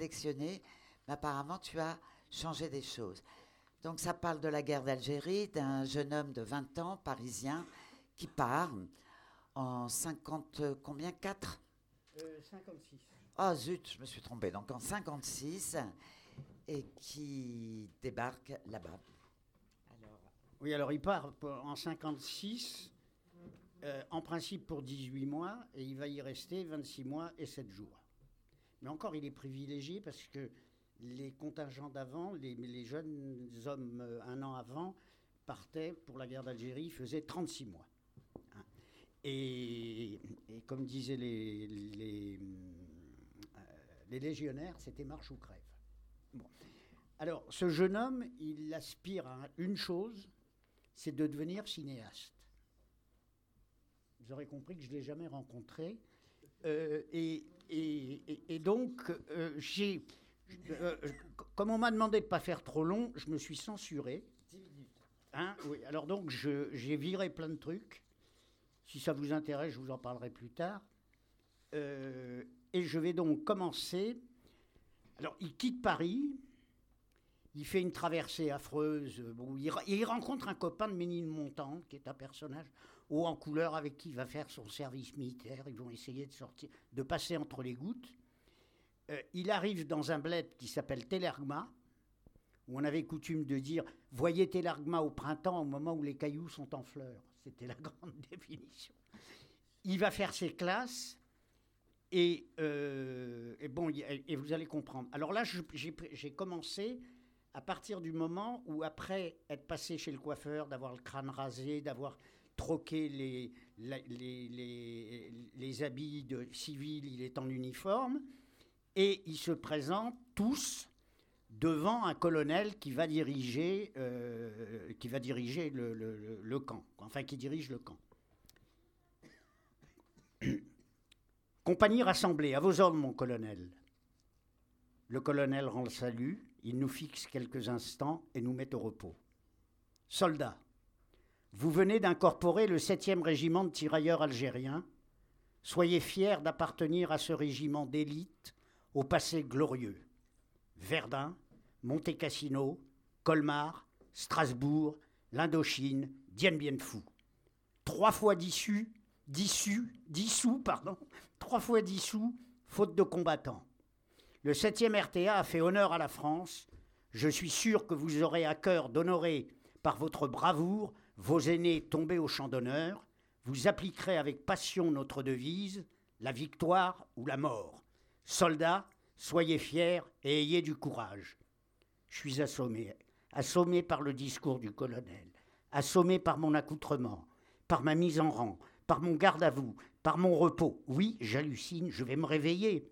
sélectionné, mais apparemment tu as changé des choses. Donc ça parle de la guerre d'Algérie, d'un jeune homme de 20 ans, parisien, qui part en 50, combien? 4 56. Ah zut, je me suis trompée. Donc en 56, et qui débarque là-bas. Oui, alors il part en 56, euh, en principe pour 18 mois, et il va y rester 26 mois et 7 jours. Mais encore, il est privilégié parce que les contingents d'avant, les, jeunes hommes euh, un an avant, partaient pour la guerre d'Algérie, faisaient 36 mois. Hein. Et, comme disaient euh, les légionnaires, c'était marche ou crève. Alors, ce jeune homme, il aspire à une chose, c'est de devenir cinéaste. Vous aurez compris que je ne l'ai jamais rencontré. Euh, et, et, donc, euh, j'ai, euh, comme on m'a demandé de ne pas faire trop long, je me suis censuré. 10 minutes. Hein, oui, alors donc, j'ai viré plein de trucs. Si ça vous intéresse, je vous en parlerai plus tard. et je vais donc commencer. Alors, il quitte Paris il fait une traversée affreuse. Bon, il, rencontre un copain de Ménilmontant, qui est un personnage haut en couleur avec qui il va faire son service militaire. Ils vont essayer de, sortir, de passer entre les gouttes. Euh, il arrive dans un bled qui s'appelle Télergma, où on avait coutume de dire Voyez Télergma au printemps, au moment où les cailloux sont en fleurs. C'était la grande définition. Il va faire ses classes. Et, euh, et bon, et vous allez comprendre. Alors là, j'ai commencé à partir du moment où, après être passé chez le coiffeur, d'avoir le crâne rasé, d'avoir troqué les, habits de civil, il est en uniforme, et ils se présentent tous devant un colonel qui va diriger, euh, le, camp, enfin qui dirige le camp. Compagnie rassemblée, à vos ordres, mon colonel. Le colonel rend le salut, il nous fixe quelques instants et nous met au repos. Soldats, vous venez d'incorporer le 7e régiment de tirailleurs algériens. Soyez fiers d'appartenir à ce régiment d'élite au passé glorieux. Verdun, Monte Cassino, Colmar, Strasbourg, l'Indochine, Dien Bien Phu. Trois fois dissous, dissous, dissous, pardon, trois fois dissous, faute de combattants. Le 7e RTA a fait honneur à la France. Je suis sûr que vous aurez à cœur d'honorer par votre bravoure vos aînés tombés au champ d'honneur. Vous appliquerez avec passion notre devise la victoire ou la mort. Soldats, soyez fiers et ayez du courage. Je suis assommé, assommé par le discours du colonel, assommé par mon accoutrement, par ma mise en rang, par mon garde à vous, par mon repos. Oui, j'hallucine, je vais me réveiller.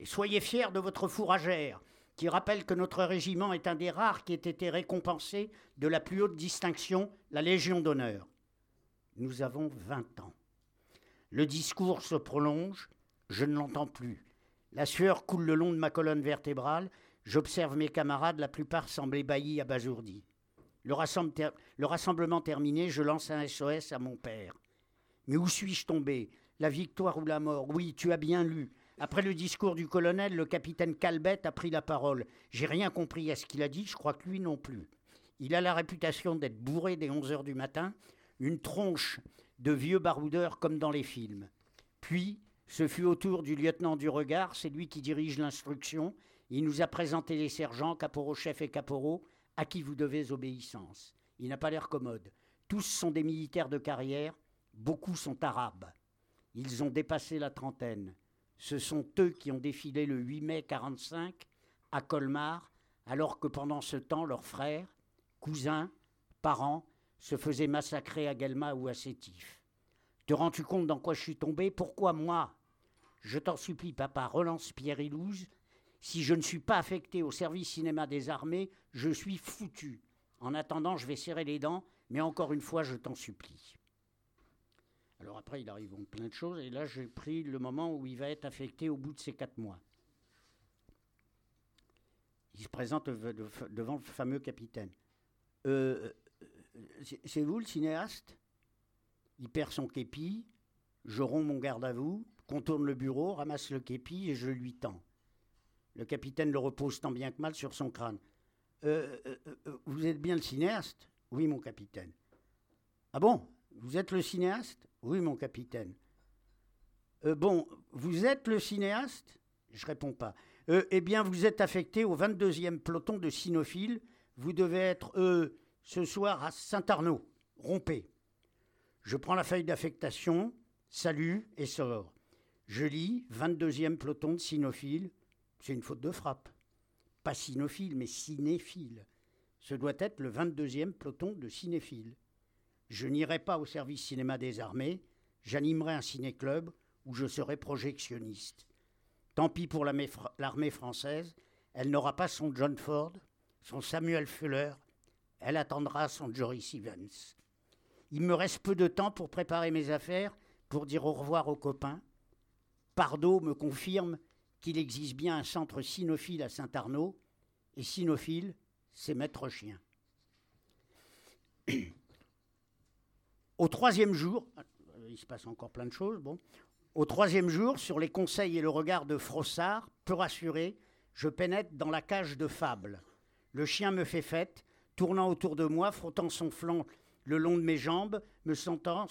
Et soyez fiers de votre fourragère, qui rappelle que notre régiment est un des rares qui ait été récompensé de la plus haute distinction, la Légion d'honneur. Nous avons vingt ans. Le discours se prolonge, je ne l'entends plus. La sueur coule le long de ma colonne vertébrale, j'observe mes camarades, la plupart semblent ébahis, abasourdis. Le, le rassemblement terminé, je lance un SOS à mon père. Mais où suis-je tombé? La victoire ou la mort? Oui, tu as bien lu. Après le discours du colonel, le capitaine Calbette a pris la parole. J'ai rien compris à ce qu'il a dit, je crois que lui non plus. Il a la réputation d'être bourré dès 11 heures du matin, une tronche de vieux baroudeurs comme dans les films. Puis, ce fut au tour du lieutenant du regard, c'est lui qui dirige l'instruction. Il nous a présenté les sergents, caporaux chefs et caporaux, à qui vous devez obéissance. Il n'a pas l'air commode. Tous sont des militaires de carrière, beaucoup sont arabes. Ils ont dépassé la trentaine. Ce sont eux qui ont défilé le 8 mai 45 à Colmar, alors que pendant ce temps, leurs frères, cousins, parents se faisaient massacrer à Guelma ou à Sétif. Te rends-tu compte dans quoi je suis tombé? Pourquoi moi Je t'en supplie, papa, relance Pierre Ilouze. Si je ne suis pas affecté au service cinéma des armées, je suis foutu. En attendant, je vais serrer les dents, mais encore une fois, je t'en supplie. Alors après, il arrive plein de choses, et là, j'ai pris le moment où il va être affecté au bout de ces quatre mois. Il se présente devant le fameux capitaine. Euh, c'est vous le cinéaste? Il perd son képi, je romps mon garde à vous, contourne le bureau, ramasse le képi et je lui tends. Le capitaine le repose tant bien que mal sur son crâne. Euh, euh, euh, vous êtes bien le cinéaste? Oui, mon capitaine. Ah bon? Vous êtes le cinéaste? Oui, mon capitaine. bon, vous êtes le cinéaste? Je réponds pas. eh bien, vous êtes affecté au 22e peloton de cynophiles. Vous devez être ce soir à Saint-Arnaud, rompez. Je prends la feuille d'affectation, salut et sors. Je lis 22e peloton de cynophiles. C'est une faute de frappe pas cynophile, mais cinéphile. Ce doit être le 22e peloton de cinéphiles. Je n'irai pas au service cinéma des armées, j'animerai un ciné-club où je serai projectionniste. Tant pis pour l'armée française, elle n'aura pas son John Ford, son Samuel Fuller, elle attendra son Joris Evans. Il me reste peu de temps pour préparer mes affaires, pour dire au revoir aux copains. Pardo me confirme qu'il existe bien un centre cynophile à Saint-Arnaud, et cynophile, c'est maître chien. Au troisième jour, il se passe encore plein de choses, bon. Au troisième jour, sur les conseils et le regard de Frossard, peu rassuré, je pénètre dans la cage de Fable. Le chien me fait fête, tournant autour de moi, frottant son flanc le long de mes jambes, me sentant,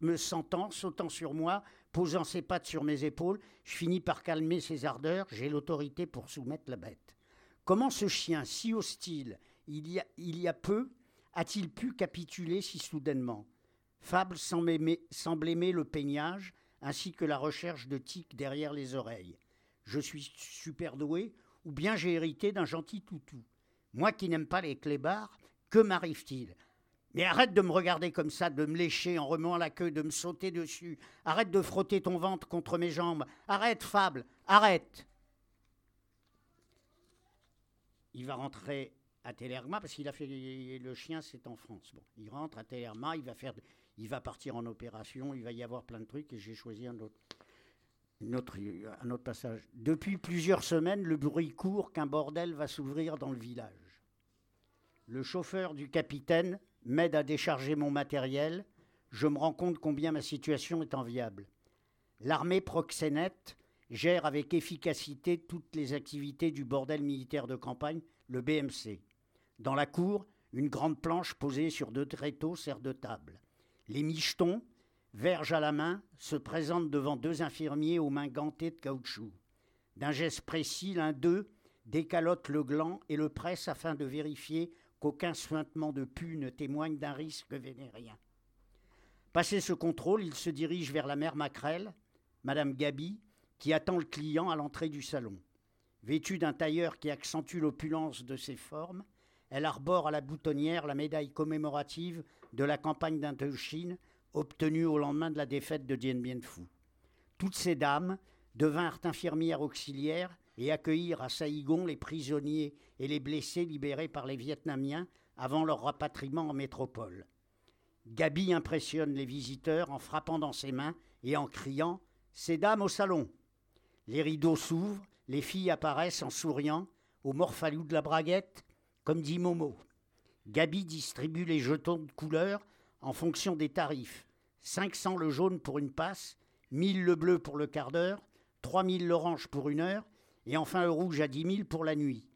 me sentant sautant sur moi, Posant ses pattes sur mes épaules, je finis par calmer ses ardeurs, j'ai l'autorité pour soumettre la bête. Comment ce chien, si hostile, il y a peu, a-t-il pu capituler si soudainement? Fable semble aimer, le peignage, ainsi que la recherche de tiques derrière les oreilles. Je suis super doué, ou bien j'ai hérité d'un gentil toutou. Moi qui n'aime pas les clébards, que m'arrive-t-il? Mais arrête de me regarder comme ça, de me lécher en remuant la queue, de me sauter dessus. Arrête de frotter ton ventre contre mes jambes. Arrête, Fable, arrête. Il va rentrer à Télerma parce qu'il a fait le chien, c'est en France. Bon, il rentre à Télerma, il va faire, il va partir en opération, il va y avoir plein de trucs et j'ai choisi un autre, passage. Depuis plusieurs semaines, le bruit court qu'un bordel va s'ouvrir dans le village. Le chauffeur du capitaine m'aide à décharger mon matériel, je me rends compte combien ma situation est enviable. L'armée proxénète gère avec efficacité toutes les activités du bordel militaire de campagne, le BMC. Dans la cour, une grande planche posée sur deux tréteaux sert de table. Les michetons, verge à la main, se présentent devant deux infirmiers aux mains gantées de caoutchouc. D'un geste précis, l'un d'eux décalote le gland et le presse afin de vérifier qu'aucun suintement de pu ne témoigne d'un risque vénérien. Passé ce contrôle, il se dirige vers la mère Macrel, Madame Gabi, qui attend le client à l'entrée du salon. Vêtue d'un tailleur qui accentue l'opulence de ses formes, elle arbore à la boutonnière la médaille commémorative de la campagne d'Indochine obtenue au lendemain de la défaite de Dien Bien Phu. Toutes ces dames devinrent infirmières auxiliaires et accueillir à Saïgon les prisonniers et les blessés libérés par les Vietnamiens avant leur rapatriement en métropole. Gabi impressionne les visiteurs en frappant dans ses mains et en criant Ces dames au salon Les rideaux s'ouvrent, les filles apparaissent en souriant, au morphalou de la braguette, comme dit Momo. Gabi distribue les jetons de couleur en fonction des tarifs 500 le jaune pour une passe, 1000 le bleu pour le quart d'heure, 3000 l'orange pour une heure et enfin le rouge à 10 000 pour la nuit.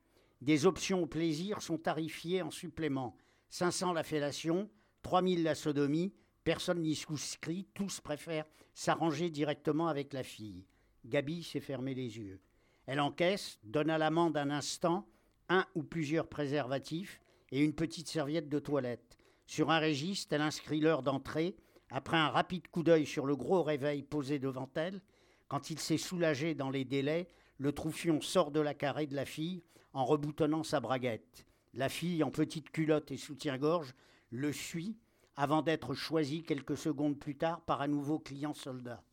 Des options au plaisir sont tarifiées en supplément. 500 la fellation, 3000 la sodomie, personne n'y souscrit, tous préfèrent s'arranger directement avec la fille. Gabi s'est fermé les yeux. Elle encaisse, donne à l'amende un instant un ou plusieurs préservatifs et une petite serviette de toilette. Sur un registre, elle inscrit l'heure d'entrée. Après un rapide coup d'œil sur le gros réveil posé devant elle, quand il s'est soulagé dans les délais, le troufion sort de la carrée de la fille en reboutonnant sa braguette. La fille, en petite culotte et soutien-gorge, le suit avant d'être choisie quelques secondes plus tard par un nouveau client soldat.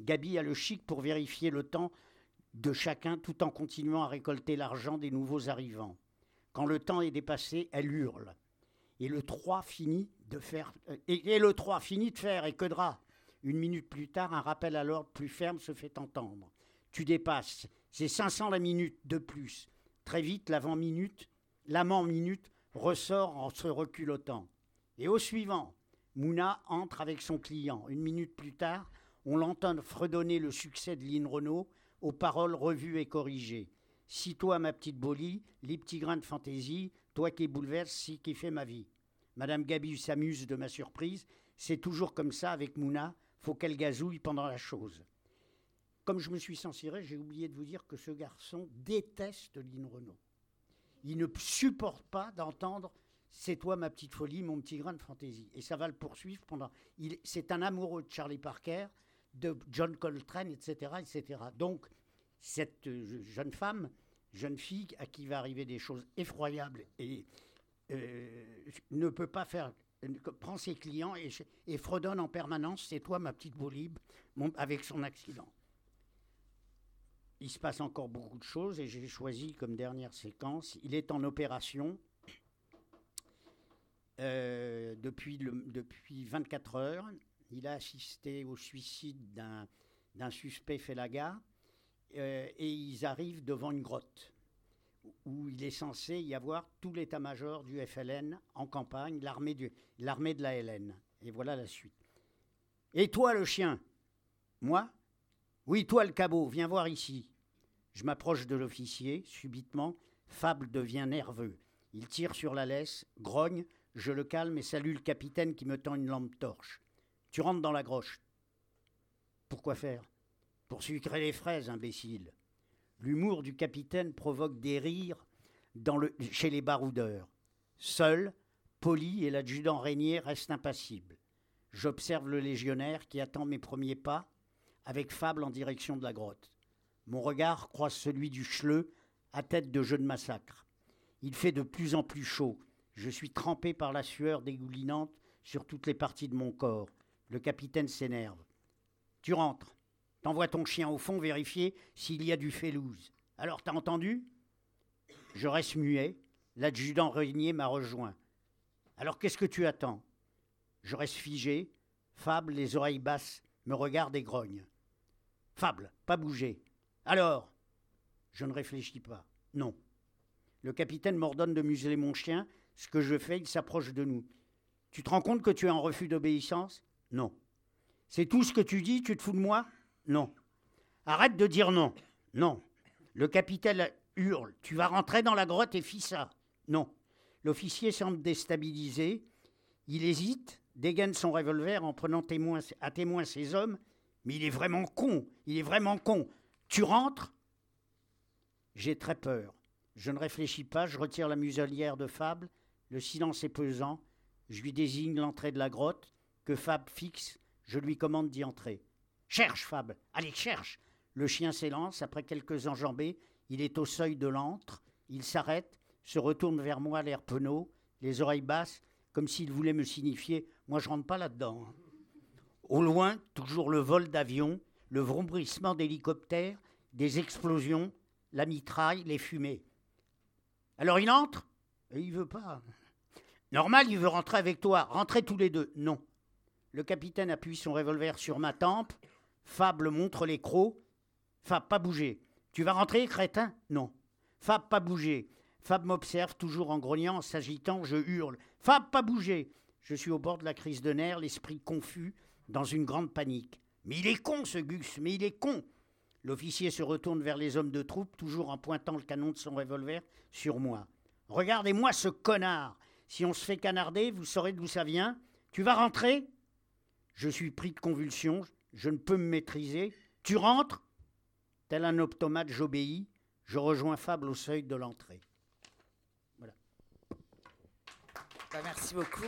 Gabi a le chic pour vérifier le temps de chacun tout en continuant à récolter l'argent des nouveaux arrivants. Quand le temps est dépassé, elle hurle. Et le 3 finit de faire euh, et, le 3 finit de faire et que drap. Une minute plus tard, un rappel à l'ordre plus ferme se fait entendre tu dépasses. C'est 500 la minute de plus. Très vite, l'avant-minute, l'amant-minute ressort en se reculottant. Et au suivant, Mouna entre avec son client. Une minute plus tard, on l'entend fredonner le succès de Lynn Renault aux paroles revues et corrigées. Si toi, ma petite Bolie, les petits grains de fantaisie, toi qui bouleverse, si qui fait ma vie. Madame Gabi s'amuse de ma surprise. C'est toujours comme ça avec Mouna. Faut qu'elle gazouille pendant la chose. Comme je me suis censuré, j'ai oublié de vous dire que ce garçon déteste Lynn Renault. Il ne supporte pas d'entendre C'est toi ma petite folie, mon petit grain de fantaisie. Et ça va le poursuivre pendant. C'est un amoureux de Charlie Parker, de John Coltrane, etc. etc. Donc, cette euh, jeune femme, jeune fille à qui va arriver des choses effroyables et euh, ne peut pas faire prend ses clients et, fredonne en permanence c'est toi ma petite bolib avec son accident. Il se passe encore beaucoup de choses et j'ai choisi comme dernière séquence, il est en opération euh, depuis, le, depuis 24 heures. Il a assisté au suicide d'un suspect Felaga euh, et ils arrivent devant une grotte où il est censé y avoir tout l'état-major du FLN en campagne, l'armée de la LN. Et voilà la suite. Et toi, le chien? Moi? Oui, toi, le cabot, viens voir ici. Je m'approche de l'officier, subitement, Fable devient nerveux. Il tire sur la laisse, grogne, je le calme et salue le capitaine qui me tend une lampe torche. Tu rentres dans la groche. Pourquoi faire? Pour sucrer les fraises, imbécile. L'humour du capitaine provoque des rires chez les baroudeurs. Seul, Poli et l'adjudant Régnier restent impassibles. J'observe le légionnaire qui attend mes premiers pas, avec Fable en direction de la grotte. Mon regard croise celui du chleux, à tête de jeu de massacre. Il fait de plus en plus chaud. Je suis trempé par la sueur dégoulinante sur toutes les parties de mon corps. Le capitaine s'énerve. Tu rentres. T'envoies ton chien au fond vérifier s'il y a du félouse. Alors, t'as entendu? Je reste muet. L'adjudant Régnier m'a rejoint. Alors, qu'est-ce que tu attends? Je reste figé. Fable, les oreilles basses, me regarde et grogne. Fable, pas bouger. Alors? Je ne réfléchis pas. Non. Le capitaine m'ordonne de museler mon chien. Ce que je fais, il s'approche de nous. Tu te rends compte que tu es en refus d'obéissance? Non. C'est tout ce que tu dis? Tu te fous de moi? Non. Arrête de dire non. Non. Le capitaine hurle. Tu vas rentrer dans la grotte et fis ça. Non. L'officier semble déstabilisé. Il hésite, dégaine son revolver en prenant à témoin ses hommes. Mais il est vraiment con. Il est vraiment con. Tu rentres? J'ai très peur. Je ne réfléchis pas. Je retire la muselière de Fable. Le silence est pesant. Je lui désigne l'entrée de la grotte. Que Fable fixe. Je lui commande d'y entrer. Cherche, Fable, allez, cherche Le chien s'élance, après quelques enjambées, il est au seuil de l'antre, il s'arrête, se retourne vers moi, l'air penaud, les oreilles basses, comme s'il voulait me signifier Moi, je rentre pas là-dedans. Hein. Au loin, toujours le vol d'avions, le vrombrissement d'hélicoptères, des explosions, la mitraille, les fumées. Alors il entre? Et il veut pas. Normal, il veut rentrer avec toi. Rentrez tous les deux. Non. Le capitaine appuie son revolver sur ma tempe. Fable montre les crocs. Fab, pas bouger. Tu vas rentrer, crétin? Non. Fab, pas bouger. Fab m'observe, toujours en grognant, en s'agitant, je hurle. Fab, pas bouger Je suis au bord de la crise de nerfs, l'esprit confus, dans une grande panique. Mais il est con, ce Gus, mais il est con L'officier se retourne vers les hommes de troupe, toujours en pointant le canon de son revolver sur moi. Regardez-moi ce connard Si on se fait canarder, vous saurez d'où ça vient. Tu vas rentrer? Je suis pris de convulsions, je ne peux me maîtriser. Tu rentres Tel un optomate, j'obéis. Je rejoins Fable au seuil de l'entrée. Voilà. Bah, merci beaucoup.